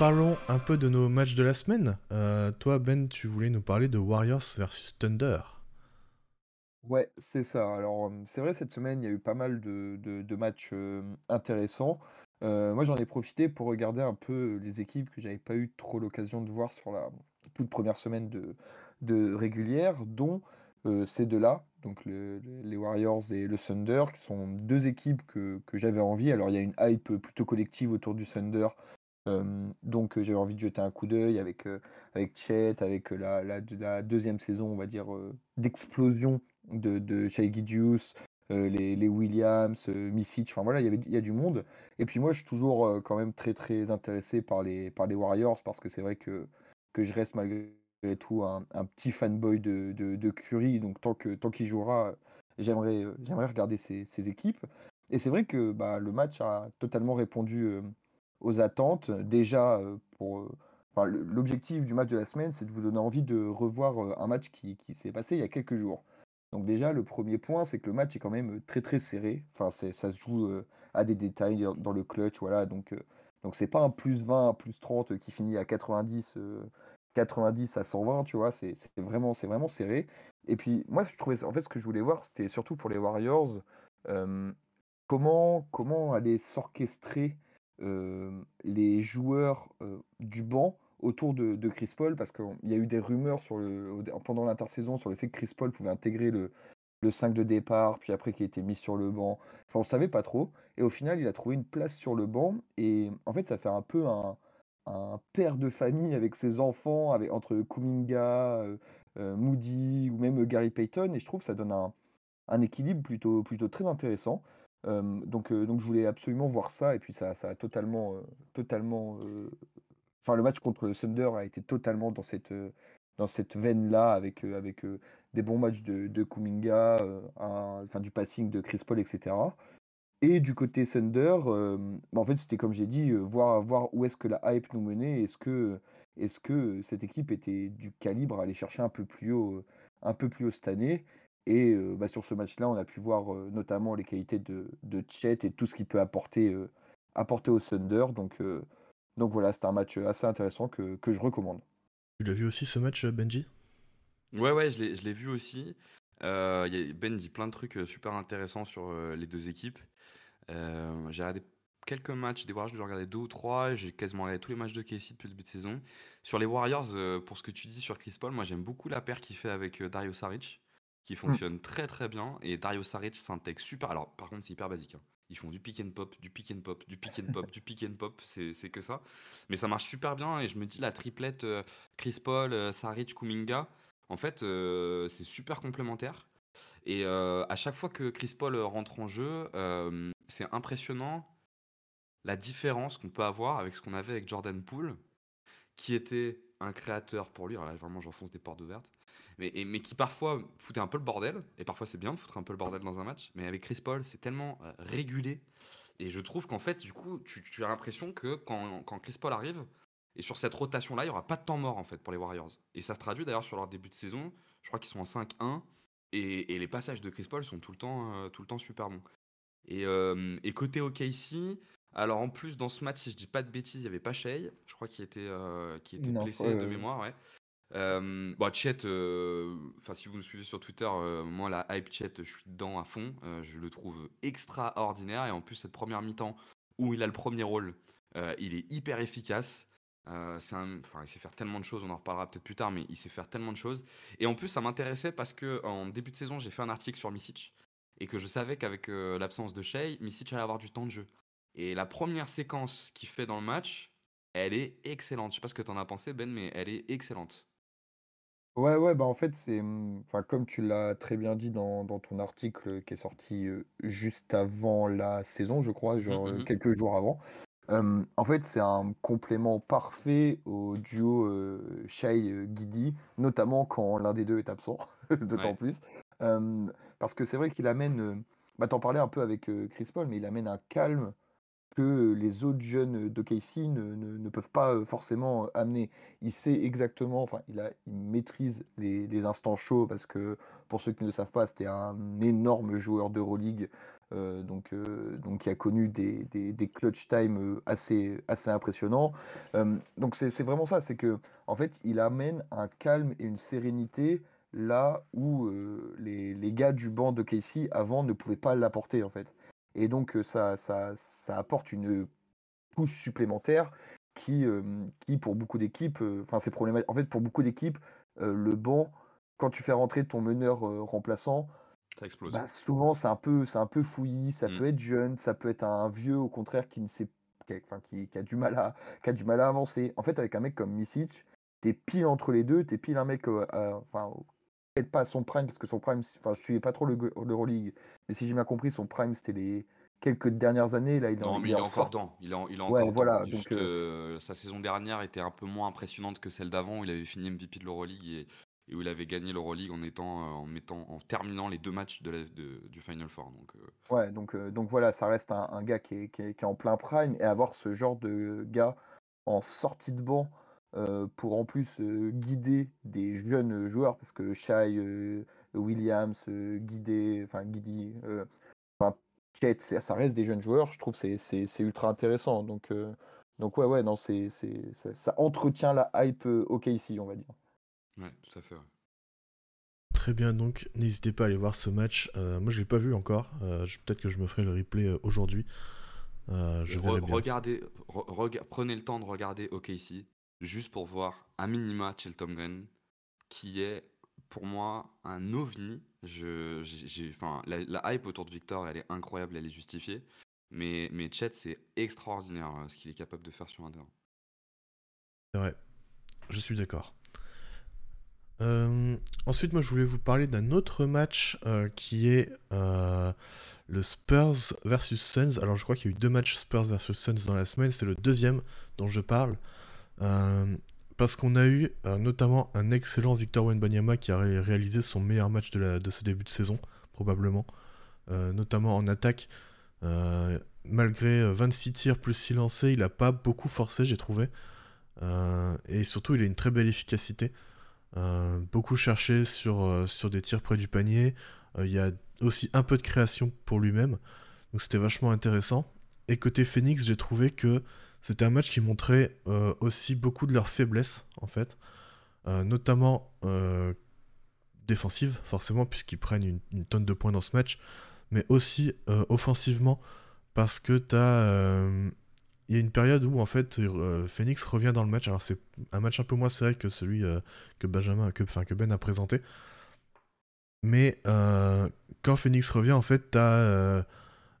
parlons un peu de nos matchs de la semaine. Euh, toi, Ben, tu voulais nous parler de Warriors versus Thunder. Ouais, c'est ça. Alors, euh, c'est vrai, cette semaine, il y a eu pas mal de, matchs euh, intéressants. moi, j'en ai profité pour regarder un peu les équipes que j'avais pas eu trop l'occasion de voir sur la toute première semaine de, régulière, dont ces deux-là, donc les Warriors et le Thunder, qui sont deux équipes que j'avais envie. Alors, il y a une hype plutôt collective autour du Thunder donc j'avais envie de jeter un coup d'œil avec, avec Chet, avec la, la, deuxième saison, on va dire, d'explosion de, de Shai Gidius, les, les, Williams, Misic, enfin voilà, il y, a du monde. Et puis moi, je suis toujours quand même très très intéressé par les, par les Warriors parce que c'est vrai que, que je reste malgré tout un, un petit fanboy de, de, Curry. Donc tant qu'il tant qu'il jouera, j'aimerais regarder ces, ces, équipes. Et c'est vrai que bah, le match a totalement répondu aux attentes. Déjà, euh, pour, euh, l'objectif du match de la semaine, c'est de vous donner envie de revoir euh, un match qui, qui s'est passé il y a quelques jours. Donc déjà, le premier point, c'est que le match est quand même très très serré. Enfin, ça se joue à des détails dans le clutch, voilà. Donc donc c'est pas un plus 20, un plus 30 qui finit à 90, 90 à 120, tu vois. C'est vraiment vraiment serré. Et puis moi, je trouvais, en fait, ce que je voulais voir, c'était surtout pour les Warriors, comment comment aller s'orchestrer les joueurs du banc autour de, Chris Paul, parce qu'il y a eu des rumeurs sur pendant l'intersaison sur le fait que Chris Paul pouvait intégrer le, le 5 de départ, puis après qu'il était mis sur le banc. On savait pas trop. Et au final, il a trouvé une place sur le banc. Et en fait, ça fait un peu un, père de famille avec ses enfants, avec, entre Kuminga, Moody ou même Gary Payton. Et je trouve que ça donne un, un équilibre plutôt, plutôt très intéressant donc, donc je voulais absolument voir ça et puis ça, ça a totalement, totalement. Enfin, le match contre le Thunder a été totalement dans cette, dans cette veine-là avec, avec des bons matchs de, de Kuminga, enfin du passing de Chris Paul, etc. Et du côté Thunder, bah, en fait, c'était comme j'ai dit, voir, voir où est-ce que la hype nous menait. Est-ce que, est-ce que cette équipe était du calibre à aller chercher un peu plus haut, un peu plus haut cette année et bah, sur ce match-là, on a pu voir notamment les qualités de, de Chet et tout ce qu'il peut apporter, apporter au Thunder. Donc, donc voilà, c'est un match assez intéressant que, que je recommande. Tu l'as vu aussi ce match, Benji? Ouais, ouais, je l'ai vu aussi. ben dit plein de trucs super intéressants sur les deux équipes. j'ai regardé quelques matchs des Warriors, j'ai regardé deux ou trois. J'ai quasiment regardé tous les matchs de Casey depuis le début de saison. Sur les Warriors, pour ce que tu dis sur Chris Paul, moi j'aime beaucoup la paire qu'il fait avec Dario Saric qui mmh. fonctionne très très bien. Et Dario Saric s'intègre super. Alors, par contre, c'est hyper basique. Hein. Ils font du pick and pop, du pick and pop, du pick and pop, du pick and pop. C'est que ça. Mais ça marche super bien. Et je me dis, la triplette euh, Chris Paul, euh, Saric, Kuminga, en fait, euh, c'est super complémentaire. Et à chaque fois que Chris Paul rentre en jeu, c'est impressionnant la différence qu'on peut avoir avec ce qu'on avait avec Jordan Poole, qui était un créateur pour lui. Alors là, vraiment, j'enfonce des portes ouvertes mais, qui parfois foutait un peu le bordel, et parfois c'est bien de foutre un peu le bordel dans un match, mais avec Chris Paul, c'est tellement euh, régulé, et je trouve qu'en fait, du coup, tu, as l'impression que quand, Chris Paul arrive, et sur cette rotation-là, il n'y aura pas de temps mort en fait pour les Warriors. Et ça se traduit d'ailleurs sur leur début de saison, je crois qu'ils sont en 5-1, et, les passages de Chris Paul sont tout le temps, euh, tout le temps super bons. Et, euh, et côté OKC, alors en plus dans ce match, si je dis pas de bêtises, il n'y avait pas Shea, je crois qu'il était, qui était blessé de mémoire, ouais. Euh, bon, Chet, euh, si vous me suivez sur Twitter, euh, moi la hype Chet, je suis dedans à fond. je le trouve extraordinaire et en plus cette première mi-temps où il a le premier rôle, il est hyper efficace. enfin, il sait faire tellement de choses, on en reparlera peut-être plus tard, mais il sait faire tellement de choses. Et en plus, ça m'intéressait parce que en début de saison, j'ai fait un article sur Misic et que je savais qu'avec l'absence de Shea, Misic allait avoir du temps de jeu. Et la première séquence qu'il fait dans le match, elle est excellente. Je sais pas ce que tu en as pensé, Ben, mais elle est excellente. Ouais, ouais, bah, en fait, c'est, mmh, enfin, comme tu l'as très bien dit dans dans ton article, qui est sorti, juste avant la saison, je crois, mmh, genre, mmh quelques jours avant. en fait, c'est un complément parfait au duo, heu, Shai, notamment quand l'un des deux est absent, d'autant plus. parce que c'est vrai qu'il amène, bah, tu parlais un peu avec, Chris Paul, mais il amène un calme que les autres jeunes de Casey ne, ne, peuvent pas forcément amener. Il sait exactement, enfin, il, a, il maîtrise les, les, instants chauds parce que, pour ceux qui ne le savent pas, c'était un énorme joueur d'Euroleague donc, donc qui a connu des, des, clutch time assez, assez impressionnants. donc c'est vraiment ça, c'est que en fait, il amène un calme et une sérénité là où les, les, gars du banc de Casey avant ne pouvaient pas l'apporter en fait. Et donc ça, ça, ça apporte une couche supplémentaire qui, qui pour beaucoup d'équipes, enfin c'est problématique. En fait, pour beaucoup d'équipes, le banc, quand tu fais rentrer ton meneur remplaçant, ça explose. Bah, souvent, c'est un peu, c'est un peu fouillis, ça Mm. peut être jeune, ça peut être un vieux au contraire qui ne sait, qui a, enfin, qui, qui a du mal à, qui a du mal à avancer. En fait, avec un mec comme Misic, t'es pile entre les deux, t'es pile un mec, enfin, peut-être pas à son prime parce que son prime, enfin, je suivais pas trop le l'Euroleague, mais si j'ai bien compris, son prime c'était les quelques dernières années. Là, il est, en- il il encore dedans. Il est, en- il est Ouais, encore voilà. Juste, Donc, euh, euh, sa saison dernière était un peu moins impressionnante que celle d'avant où il avait fini MVP de l'Euroleague et, et où il avait gagné l'Euroleague en étant, euh, en mettant, en terminant les deux matchs de la- de- du Final Four. Donc, euh, ouais, donc, donc voilà, ça reste un, un gars qui est, qui est- qui est en plein prime et avoir ce genre de gars en sortie de banc euh, pour en plus euh, guider des jeunes joueurs parce que Shai, euh, Williams, euh, guider, enfin Guidi, enfin Chet, c'est- ça reste des jeunes joueurs. Je trouve que c'est c'est- c'est ultra intéressant. Donc, euh, donc ouais, ouais, non, c'est c'est- ça, ça entretient la hype euh, OKC, on va dire. ouais, tout à fait. ouais. Très bien, donc n'hésitez pas à aller voir ce match. Euh, moi, je l'ai pas vu encore. Euh, je- Peut-être que je me ferai le replay euh, aujourd'hui. Euh, je Re- verrai bien. regardez, re- rega- prenez le temps de regarder OKC juste pour voir un minima Chelton Green qui est pour moi un ovni. Je, j'ai, la, hype autour de Victor, elle est incroyable, elle est justifiée. Mais, mais Chet, c'est extraordinaire euh, ce qu'il est capable de faire sur un terrain. C'est vrai, je suis d'accord. Euh, ensuite, moi, je voulais vous parler d'un autre match euh, qui est le Spurs versus Suns. Alors, je crois qu'il y a eu deux matchs Spurs versus Suns dans la semaine. C'est le deuxième dont je parle. Euh, parce qu'on a eu euh, notamment un excellent Victor Wenbanyama qui a ré- réalisé son meilleur match de, ce début de saison, probablement. Euh, notamment en attaque. Malgré euh, 26 tirs plus 6 lancés, il n'a pas beaucoup forcé, j'ai trouvé. Et surtout, il a une très belle efficacité. Beaucoup cherché sur, des tirs près du panier. Il y a aussi un peu de création pour lui-même. Donc c'était vachement intéressant. Et côté Phoenix, j'ai trouvé que c'était un match qui montrait euh, aussi beaucoup de leurs faiblesses, en fait. Euh, notamment euh, défensive, forcément, puisqu'ils prennent une, tonne de points dans ce match. Mais aussi euh, offensivement, parce que tu il y a une période où en fait Phoenix revient dans le match. Alors c'est un match un peu moins serré que celui que Benjamin, que, que Ben a présenté. Mais quand Phoenix revient, en fait, t'as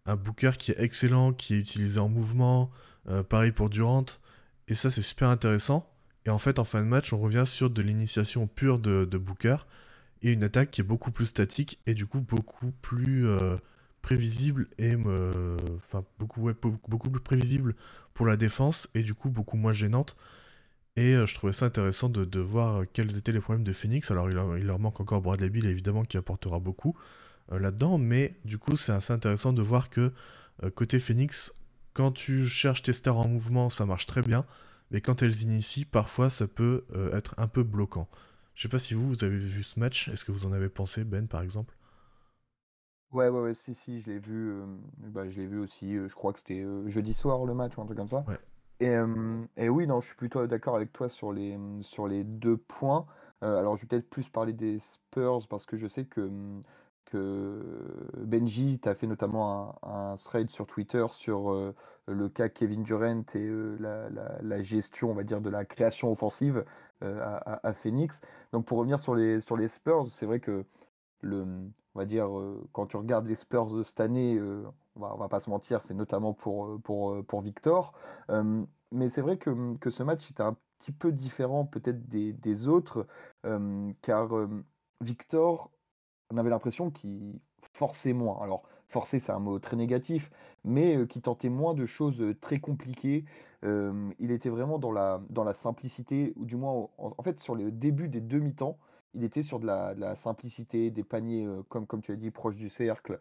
un Booker qui est excellent, qui est utilisé en mouvement. Euh, pareil pour Durant. Et ça, c'est super intéressant. Et en fait, en fin de match, on revient sur de l'initiation pure de, Booker et une attaque qui est beaucoup plus statique et du coup beaucoup plus euh, prévisible et euh, enfin beaucoup, plus prévisible pour la défense et du coup beaucoup moins gênante. Et euh, je trouvais ça intéressant de, de voir quels étaient les problèmes de Phoenix. Alors il leur, manque encore Bradley Bill évidemment qui apportera beaucoup là-dedans, mais du coup c'est assez intéressant de voir que côté Phoenix, quand tu cherches tes stars en mouvement, ça marche très bien, mais quand elles initient, parfois ça peut euh, être un peu bloquant. Je sais pas si vous, vous avez vu ce match, est-ce que vous en avez pensé, Ben par exemple? Ouais, ouais, ouais, si, si, je l'ai vu, euh, bah, je l'ai vu aussi, euh, je crois que c'était jeudi soir le match ou un truc comme ça. Ouais. Et, et oui, non, je suis plutôt d'accord avec toi sur les, sur les deux points. Alors, je vais peut-être plus parler des Spurs parce que je sais que, Benji t'a fait notamment un, thread sur Twitter sur euh, le cas Kevin Durant et euh, la, gestion, on va dire, de la création offensive euh, à, Phoenix. Donc, pour revenir sur les, sur les Spurs, c'est vrai que le, on va dire, quand tu regardes les Spurs de cette année, on va, va pas se mentir, c'est notamment pour, pour, pour Victor. Mais c'est vrai que, que ce match était un petit peu différent peut-être des, autres, car Victor, on avait l'impression qu'il forçait moins. Alors, forcer, c'est un mot très négatif, mais euh, qui tentait moins de choses euh, très compliquées. Il était vraiment dans la, dans la simplicité, ou du moins, en, fait, sur le début des demi-temps, il était sur de la, simplicité, des paniers, euh, comme, comme tu as dit, proches du cercle,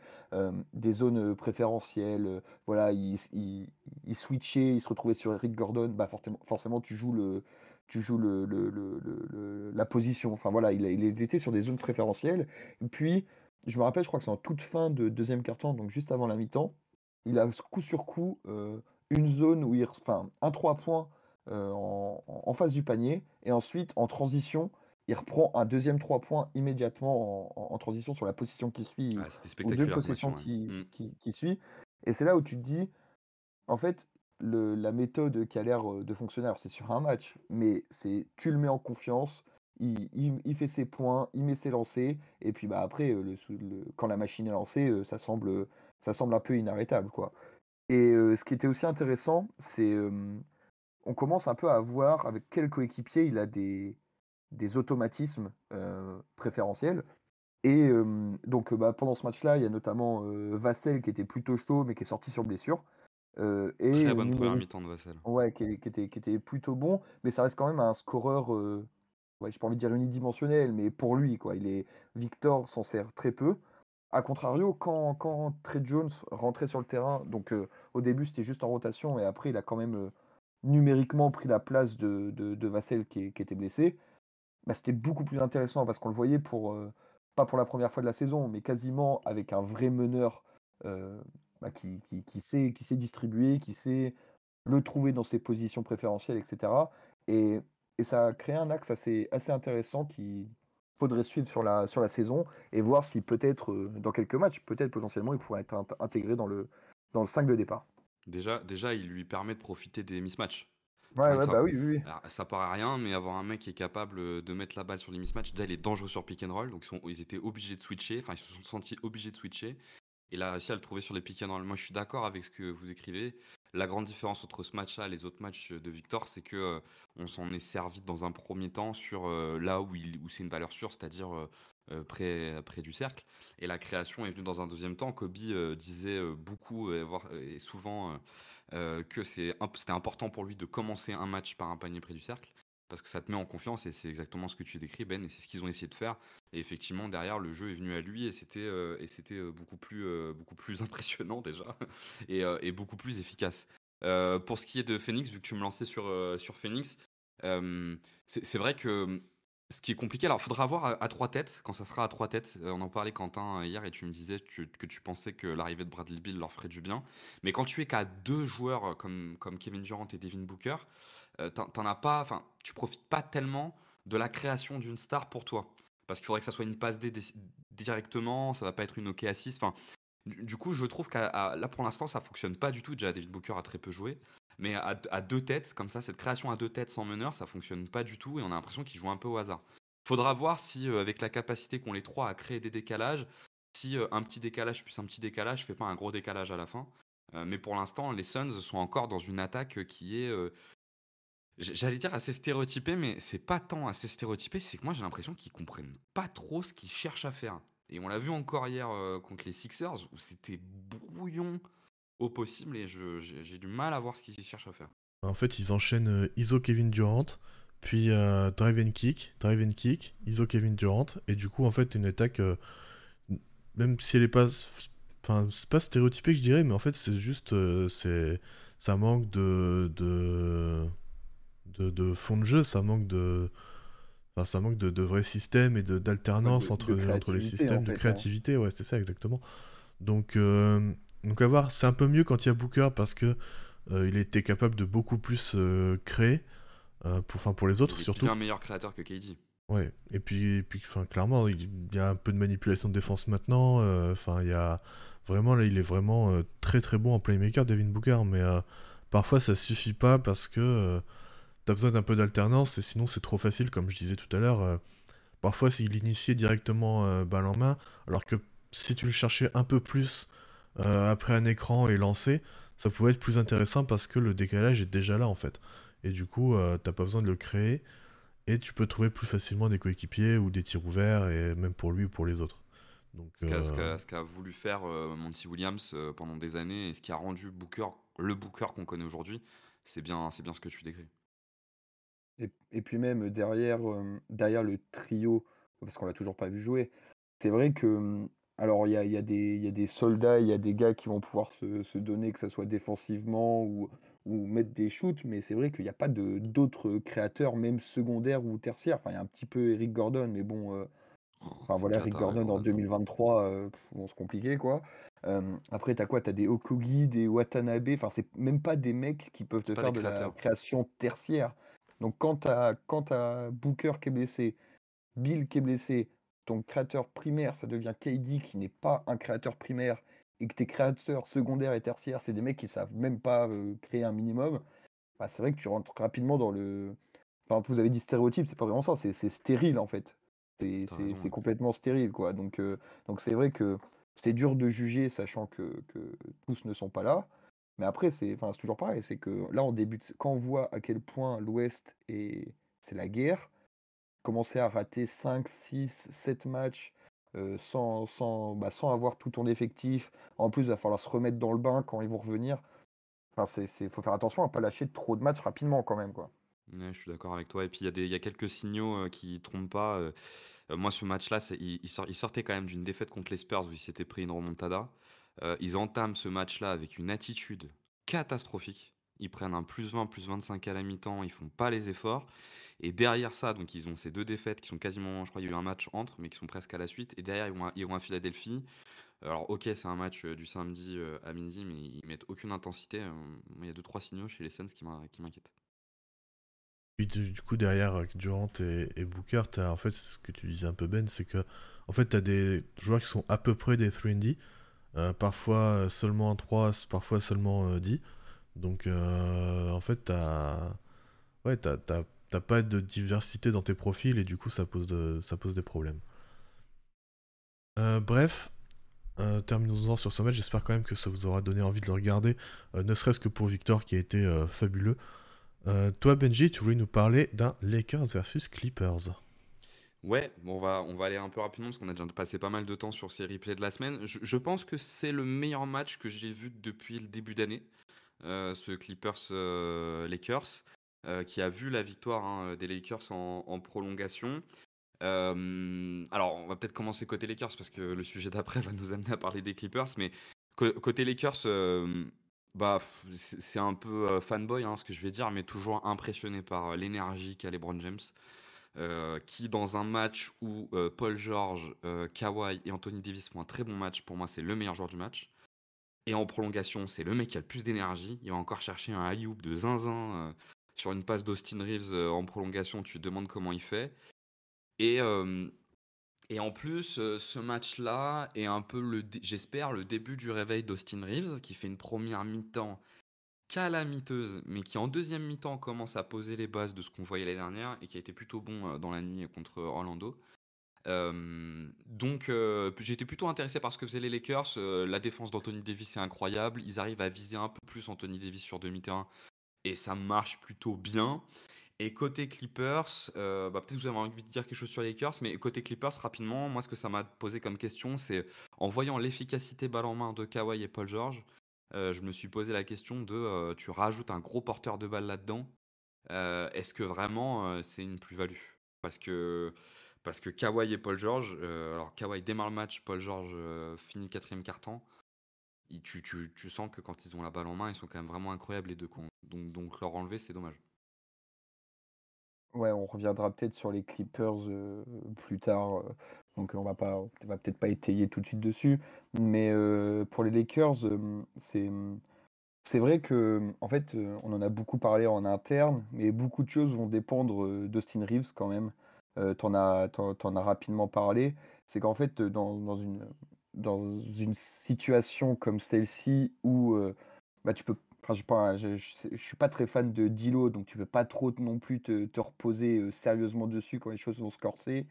des zones préférentielles. voilà, il, il, il switchait, il se retrouvait sur Eric Gordon. Bah, forcément, forcément tu joues, le, tu joues le, la position. Enfin, voilà, il, a- il était sur des zones préférentielles. Puis, je me rappelle, je crois que c'est en toute fin de deuxième quart-temps, donc juste avant la mi-temps. Il a coup sur coup une zone où il, enfin, un 3 points en, face du panier, et ensuite en transition, il reprend un deuxième 3 points immédiatement en, transition sur la position qui suit, ou deux positions qui, mmh. qui, qui, suit. Et c'est là où tu te dis, en fait, la méthode qui a l'air de fonctionner, c'est sur un match, mais c'est tu le mets en confiance, il, fait ses points, il met ses lancers, et puis bah, après, le, quand la machine est lancée, ça, semble, ça semble un peu inarrêtable. Quoi. Et ce qui était aussi intéressant, c'est on commence un peu à voir avec quel coéquipier il a des, des automatismes préférentiels. Et donc bah, pendant ce match-là, il y a notamment Vassel qui était plutôt chaud, mais qui est sorti sur blessure. Et Très bonne première mi-temps de Vassel. Ouais, qui, était, qui, était, plutôt bon, mais ça reste quand même un scoreur ouais, j'ai pas envie de dire unidimensionnel, mais pour lui, quoi. Il est Victor s'en sert très peu. A contrario, quand, quand Trey Jones rentrait sur le terrain, donc au début c'était juste en rotation et après il a quand même numériquement pris la place de, de, Vassel qui, était blessé, bah, c'était beaucoup plus intéressant parce qu'on le voyait pour, pas pour la première fois de la saison, mais quasiment avec un vrai meneur bah, qui, qui, qui, sait, qui sait distribuer, qui sait le trouver dans ses positions préférentielles, etc. Et et ça a créé un axe assez, assez intéressant qu'il faudrait suivre sur la, sur la saison et voir si peut-être euh, dans quelques matchs, peut-être potentiellement, il pourrait être intégré dans le, dans le 5 de départ. Déjà, déjà, il lui permet de profiter des mismatchs. Ouais, ouais, bah oui, oui. ça paraît rien, mais avoir un mec qui est capable de mettre la balle sur les mismatchs, déjà il est dangereux sur pick and roll, donc ils, sont, ils étaient obligés de switcher, enfin ils se sont sentis obligés de switcher. Il a réussi à le trouver sur les roll. Moi je suis d'accord avec ce que vous écrivez. La grande différence entre ce match-là et les autres matchs de Victor, c'est que euh, on s'en est servi dans un premier temps sur euh, là où, où c'est une valeur sûre, c'est-à-dire euh, près, près du cercle. Et la création est venue dans un deuxième temps. Kobe disait beaucoup et souvent que c'était important pour lui de commencer un match par un panier près du cercle parce que ça te met en confiance et c'est exactement ce que tu décris Ben et c'est ce qu'ils ont essayé de faire et effectivement derrière le jeu est venu à lui et c'était euh, et c'était euh, beaucoup plus euh, beaucoup plus impressionnant déjà et, beaucoup plus efficace. pour ce qui est de Phoenix, vu que tu me lançais sur sur Phoenix, c'est vrai que ce qui est compliqué, alors il faudra voir à, trois têtes, quand ça sera à trois têtes. on en parlait, Quentin, hier, et tu me disais que, que tu pensais que l'arrivée de Bradley Bill leur ferait du bien. Mais quand tu es qu'à deux joueurs comme, comme Kevin Durant et Devin Booker, euh, t'en as pas, enfin, tu profites pas tellement de la création d'une star pour toi. Parce qu'il faudrait que ça soit une passe D directement, ça va pas être une OK assist. Du, coup, je trouve qu'à là pour l'instant, ça fonctionne pas du tout. Déjà, David Booker a très peu joué. Mais à, deux têtes, comme ça, cette création à deux têtes sans meneur, ça fonctionne pas du tout et on a l'impression qu'il joue un peu au hasard. Faudra voir si, euh, avec la capacité qu'ont les trois à créer des décalages, si euh, un petit décalage plus un petit décalage fait pas un gros décalage à la fin. mais pour l'instant, les Suns sont encore dans une attaque qui est J'allais dire assez stéréotypé, mais c'est pas tant assez stéréotypé, c'est que moi j'ai l'impression qu'ils comprennent pas trop ce qu'ils cherchent à faire. Et on l'a vu encore hier euh, contre les Sixers, où c'était brouillon au possible, et j'ai du mal à voir ce qu'ils cherchent à faire. En fait, ils enchaînent euh, ISO Kevin Durant, puis euh, drive and kick, drive and kick, ISO Kevin Durant, et du coup, en fait, une attaque, même si elle est pas. Enfin, c'est pas stéréotypé je dirais, mais en fait, c'est juste. ça manque de de, fond de jeu, ça manque de. Enfin, ça manque de, de vrais systèmes et d'alternance entre, entre les systèmes, de hein. créativité, ouais, c'est ça exactement. Donc, euh, donc à voir, c'est un peu mieux quand il y a Booker parce que euh, il était capable de beaucoup plus euh, créer, pour, pour les autres il est surtout. un meilleur créateur que KD. Ouais, et puis, puis enfin, clairement, il y a un peu de manipulation de défense maintenant. Enfin, il y a vraiment, là, il est vraiment très très bon en playmaker, Devin Booker, mais parfois ça suffit pas parce que t'as besoin d'un peu d'alternance et sinon c'est trop facile, comme je disais tout à l'heure. Euh, parfois, s'il initiait directement euh, balle en main, alors que si tu le cherchais un peu plus euh, après un écran et lancé, ça pouvait être plus intéressant parce que le décalage est déjà là en fait. Et du coup, t'as pas besoin de le créer et tu peux trouver plus facilement des coéquipiers ou des tirs ouverts et même pour lui ou pour les autres. Donc, ce qu'a voulu faire Monty Williams pendant des années et ce qui a rendu Booker le Booker qu'on connaît aujourd'hui, c'est bien, bien ce que tu décris. Et, puis même derrière, derrière le trio, parce qu'on l'a toujours pas vu jouer, c'est vrai que alors il y a, y, a y a, des soldats, il y a des gars qui vont pouvoir se, donner, que ce soit défensivement ou, ou mettre des shoots, mais c'est vrai qu'il n'y a pas d'autres créateurs, même secondaires ou tertiaires. Enfin, il y a un petit peu Eric Gordon, mais bon, Oh, Enfin voilà, ouais, Gordon en bordel. 2023, heu, bon, c'est compliqué quoi. Hem, après tu as quoi? Tu as des Okogie, des Watanabe, enfin c'est même pas des mecs qui peuvent te faire de la création tertiaire. Donc quand tu as Booker qui est blessé, Bill qui est blessé, ton créateur primaire, ça devient KD qui n'est pas un créateur primaire et que tes créateurs secondaires et tertiaires, c'est des mecs qui savent même pas, heu, créer un minimum, bah, c'est vrai que tu rentres rapidement dans le enfin vous avez dit stéréotype, c'est pas vraiment ça, c'est c'est stérile en fait. C'est complètement stérile quoi. Donc heu, donc c'est vrai que c'est dur de juger sachant que que tous ne sont pas là. Mais après c'est toujours pareil, c'est que là on débute quand on voit à quel point l'Ouest est c'est la guerre, commencer à rater 5-6-7 matchs, heu, sans sans, bah, sans avoir tout ton effectif. En plus, il va falloir se remettre dans le bain quand ils vont revenir. C'est faut faire attention à pas lâcher trop de matchs rapidement quand même, quoi. Je suis d'accord avec toi et puis il y a il y a quelques signaux, heu, qui trompent pas, heu, moi ce match-là, il il sort il sortait quand même d'une défaite contre les Spurs où ils s'étaient pris une remontada. Heu, ils entament ce match-là avec une attitude catastrophique. Ils prennent un +20, +25 à la mi-temps, ils font pas les efforts et derrière ça, donc ils ont ces 2 défaites qui sont quasiment je crois il y a eu un match entre, mais qui sont presque à la suite et derrière ils vont à Philadelphie. Alors OK, c'est un match, heu, du samedi, heu, à midi, mais ils mettent aucune intensité, il y a 2-3 signaux chez les Suns qui m'in qui m'inquiètent. Puis du, coup, derrière euh, Durant et, Booker, t'as en fait ce que tu disais un peu Ben, c'est que en fait, tu as des joueurs qui sont à peu près des 3D, euh, parfois euh, seulement en 3, parfois seulement euh, 10. Donc euh, en fait, t'as ouais, pas de diversité dans tes profils et du coup, ça pose, ça pose des problèmes. Euh, bref, euh, terminons-en sur ce match. J'espère quand même que ça vous aura donné envie de le regarder, euh, ne serait-ce que pour Victor qui a été euh, fabuleux. Euh, toi, Benji, tu voulais nous parler d'un Lakers versus Clippers. Ouais, on va, aller un peu rapidement parce qu'on a déjà passé pas mal de temps sur ces replays de la semaine. Je, pense que c'est le meilleur match que j'ai vu depuis le début d'année, euh, ce Clippers-Lakers, qui a vu la victoire hein, des Lakers en, prolongation. Euh, alors, on va peut-être commencer côté Lakers parce que le sujet d'après va nous amener à parler des Clippers, mais côté Lakers, euh, bah, c'est un peu euh, fanboy hein, ce que je vais dire, mais toujours impressionné par euh, l'énergie qu'a LeBron James euh, qui dans un match où euh, Paul George, euh, Kawhi et Anthony Davis font un très bon match, pour moi c'est le meilleur joueur du match. Et en prolongation, c'est le mec qui a le plus d'énergie. Il va encore chercher un alley-oop de zinzin sur une passe d'Austin Reeves en prolongation. Tu te demandes comment il fait. Et, et en plus, ce match-là est un peu, j'espère, le début du réveil d'Austin Reeves, qui fait une première mi-temps calamiteuse, mais qui en deuxième mi-temps commence à poser les bases de ce qu'on voyait l'année dernière et qui a été plutôt bon euh, dans la nuit contre Orlando. Euh, donc euh, j'étais plutôt intéressé par ce que faisaient les Lakers. Euh, la défense d'Anthony Davis est incroyable. Ils arrivent à viser un peu plus Anthony Davis sur demi-terrain et ça marche plutôt bien. Et côté Clippers, euh, bah, peut-être que vous avez envie de dire quelque chose sur les Lakers, mais côté Clippers, rapidement, moi ce que ça m'a posé comme question, c'est en voyant l'efficacité balle en main de Kawhi et Paul George, euh, je me suis posé la question de euh, tu rajoutes un gros porteur de balle là-dedans, euh, est-ce que vraiment c'est une plus-value? Parce que parce que Kawhi et Paul George, alors Kawhi démarre le match, Paul George finit quatrième quart-temps. Il- Tu, tu, tu sens que quand ils ont la balle en main, ils sont quand même vraiment incroyables les deux. Donc, donc leur enlever, c'est dommage. Ouais, on reviendra peut-être sur les Clippers, plus tard, donc on va pas on va peut-être pas étayer tout de suite dessus. Mais, heu, pour les Lakers, hem, c'est, c'est vrai que, en fait, heu, on en a beaucoup parlé en interne, mais beaucoup de choses vont dépendre, d'Austin Reeves quand même. Tu as tu en as rapidement parlé. C'est qu'en fait, dans dans une, dans une situation comme celle-ci où, bah, tu peux enfin, je pas, je suis pas très fan de D'Lo, donc tu peux pas trop non plus te reposer, sérieusement dessus quand les choses vont se corser.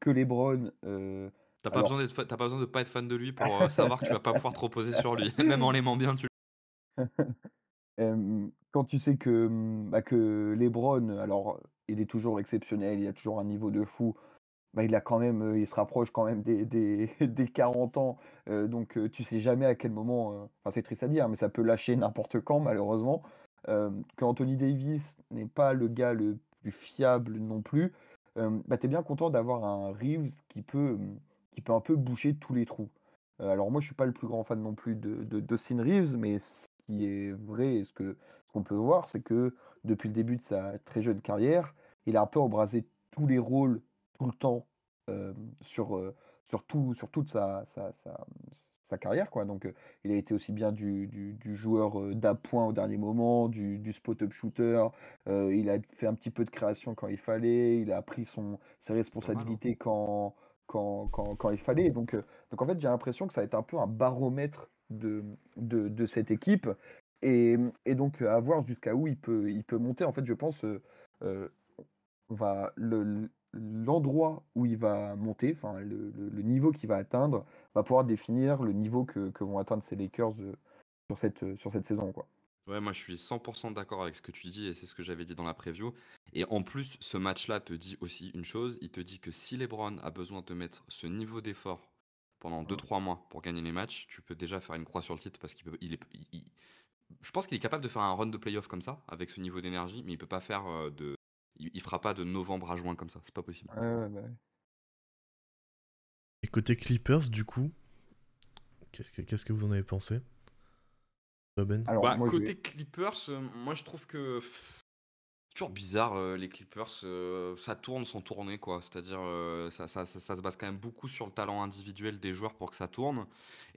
Que LeBron, heu, T'as pas alors fa- pas besoin de pas être fan de lui pour euh, savoir que tu vas pas pouvoir te reposer sur lui. Même en l'aimant bien, tu quand tu sais que, mmh, bah, que LeBron, alors, il est toujours exceptionnel, il a toujours un niveau de fou, bah, il a quand même, heu, il se rapproche quand même des des des 40 ans, donc tu sais jamais à quel moment, enfin, c'est triste à dire, mais ça peut lâcher n'importe quand malheureusement. Hem, qu'Anthony Davis n'est pas le gars le plus fiable non plus, hem, bah, tu es bien content d'avoir un Reeves qui peut, mmh, qui peut un peu boucher tous les trous. Alors moi, je suis pas le plus grand fan non plus de de Reeves, mais ce qui est vrai et ce que ce qu'on peut voir, c'est que depuis le début de sa très jeune carrière, il a un peu embrasé tous les rôles tout le temps, sur, sur, sur toute sa, sa, sa, carrière. Quoi. Donc, il a été aussi bien du, du, joueur d'appoint au dernier moment, du, du spot-up shooter. il a fait un petit peu de création quand il fallait. Il a pris son, ses hein. responsabilités quand, quand, quand, quand, il fallait. Donc, donc en fait, j'ai l'impression que ça va être un peu un baromètre de, de, de cette équipe. Et, et, donc, à voir jusqu'à où il peut, il peut monter. En fait, je pense, euh, va, le, l'endroit où il va monter, enfin le, le, niveau qu'il va atteindre, va pouvoir définir le niveau que, que vont atteindre ces Lakers sur, cette, sur cette saison. Quoi. Ouais, moi je suis 100% d'accord avec ce que tu dis et c'est ce que j'avais dit dans la preview. Et en plus, ce match-là te dit aussi une chose, il te dit que si LeBron a besoin de mettre ce niveau d'effort pendant 2-3 mois pour gagner les matchs, tu peux déjà faire une croix sur le titre parce qu'il peut, il est, je pense qu'il est capable de faire un run de playoff comme ça, avec ce niveau d'énergie, mais il peut pas faire euh, de, il, fera pas de novembre à juin comme ça, c'est pas possible. Ouais, bah Et côté Clippers, du coup, qu'est-ce que, qu'est-ce que vous en avez pensé? Ben? Alors, bah, côté Clippers, euh, moi je trouve que c'est toujours bizarre euh, les Clippers, euh, ça tourne sans tourner quoi. C'est-à-dire ça, ça, ça, se base quand même beaucoup sur le talent individuel des joueurs pour que ça tourne.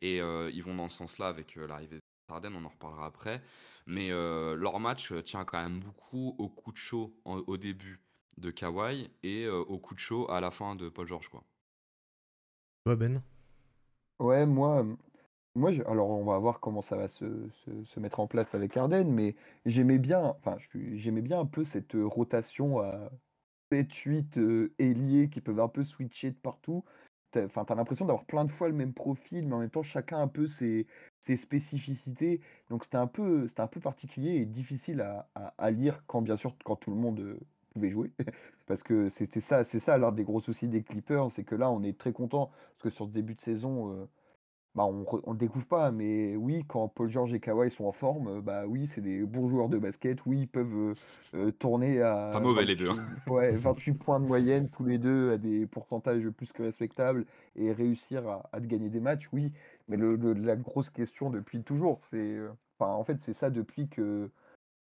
Et ils vont dans ce sens-là avec l'arrivée de Harden, on en reparlera après. Mais leur match tient quand même beaucoup au coup de chaud au début de Kawhi et au coup de chaud à la fin de Paul George quoi. Ouais Ben Ouais, moi, moi alors on va voir comment ça va se, se, mettre en place avec Harden, mais j'aimais bien, enfin j'aimais bien un peu cette rotation à 7-8 ailiers qui peuvent un peu switcher de partout. T'as l'impression d'avoir plein de fois le même profil, mais en même temps chacun un peu ses, spécificités. Donc c'était un peu, un peu particulier et difficile à, à, lire quand bien sûr quand tout le monde euh, pouvait jouer, parce que c'était ça, c'est ça l'un des gros soucis des Clippers, c'est que là on est très content parce que sur ce début de saison. Euh, bah, on ne le découvre pas, mais oui, quand Paul George et Kawhi sont en forme, euh, bah oui, c'est des bons joueurs de basket. Oui, ils peuvent euh, euh, tourner à Pas mauvais les deux. Hein. ouais, 28 points de moyenne tous les deux à des pourcentages plus que respectables et réussir à, à gagner des matchs, oui. Mais le, la grosse question depuis toujours, c'est, enfin, en fait, c'est ça depuis que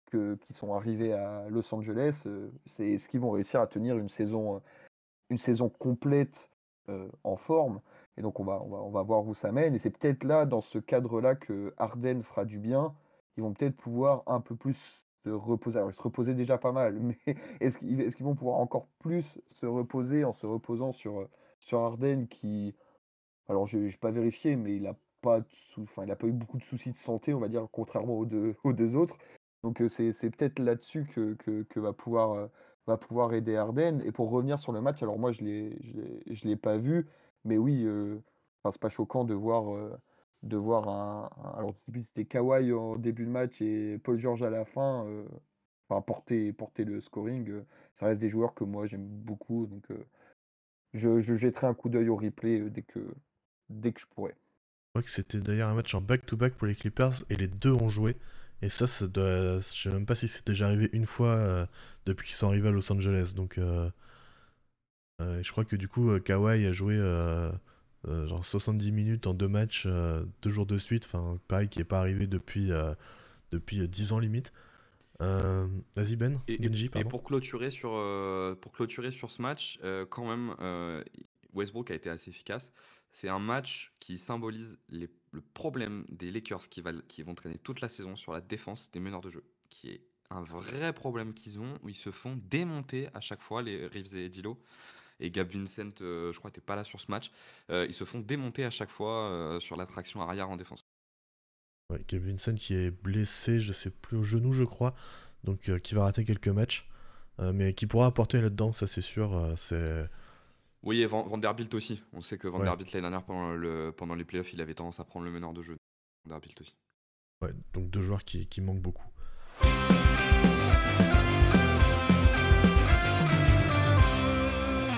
que qu'ils sont arrivés à Los Angeles, c'est est-ce qu'ils vont réussir à tenir une saison, une saison complète en forme? Et donc on va, on va, on va voir où ça mène. Et c'est peut-être là, dans ce cadre-là, que Arden fera du bien. Ils vont peut-être pouvoir un peu plus se reposer. Alors ils se reposaient déjà pas mal, mais est-ce qu'ils vont pouvoir encore plus se reposer en se reposant sur, sur Arden qui... Alors je n'ai pas vérifié, mais il n'a pas, enfin, pas eu beaucoup de soucis de santé, on va dire, contrairement aux deux, aux deux autres. Donc c'est peut-être là-dessus que, que, que, va pouvoir, va pouvoir aider Arden. Et pour revenir sur le match, alors moi je ne l'ai pas vu, mais oui, euh, c'est pas choquant de voir, euh, de voir un, Alors, c'était Kawhi en début de match et Paul George à la fin, euh, enfin, porter, porter le scoring. ça reste des joueurs que moi j'aime beaucoup. Donc, je, je, jetterai un coup d'œil au replay dès, que, dès que je pourrai. Je crois que c'était d'ailleurs un match en back-to-back pour les Clippers et les deux ont joué. Et ça, ça doit... je sais même pas si c'est déjà arrivé une fois depuis qu'ils sont arrivés à Los Angeles. Donc, je crois que du coup, euh, Kawhi a joué euh, genre 70 minutes en deux matchs, deux jours de suite. Enfin, pareil, qui n'est pas arrivé depuis, depuis 10 ans limite. Vas-y Ben, et, Et pour clôturer sur, pour clôturer sur ce match, quand même, Westbrook a été assez efficace. C'est un match qui symbolise les, le problème des Lakers qui, va, qui vont traîner toute la saison sur la défense des meneurs de jeu, qui est un vrai problème qu'ils ont, où ils se font démonter à chaque fois, les Reeves et Dilo et Gab Vincent, euh, je crois, n'était pas là sur ce match. Euh, ils se font démonter à chaque fois euh, sur l'attraction arrière en défense. Ouais, Gab Vincent qui est blessé, je sais plus au genou, je crois, donc qui va rater quelques matchs, mais qui pourra apporter là-dedans, ça c'est sûr. c'est oui, et Vanderbilt aussi. On sait que Vanderbilt l'année dernière pendant, le, pendant les playoffs, il avait tendance à prendre le meneur de jeu. Vanderbilt aussi. Ouais, donc deux joueurs qui, qui manquent beaucoup.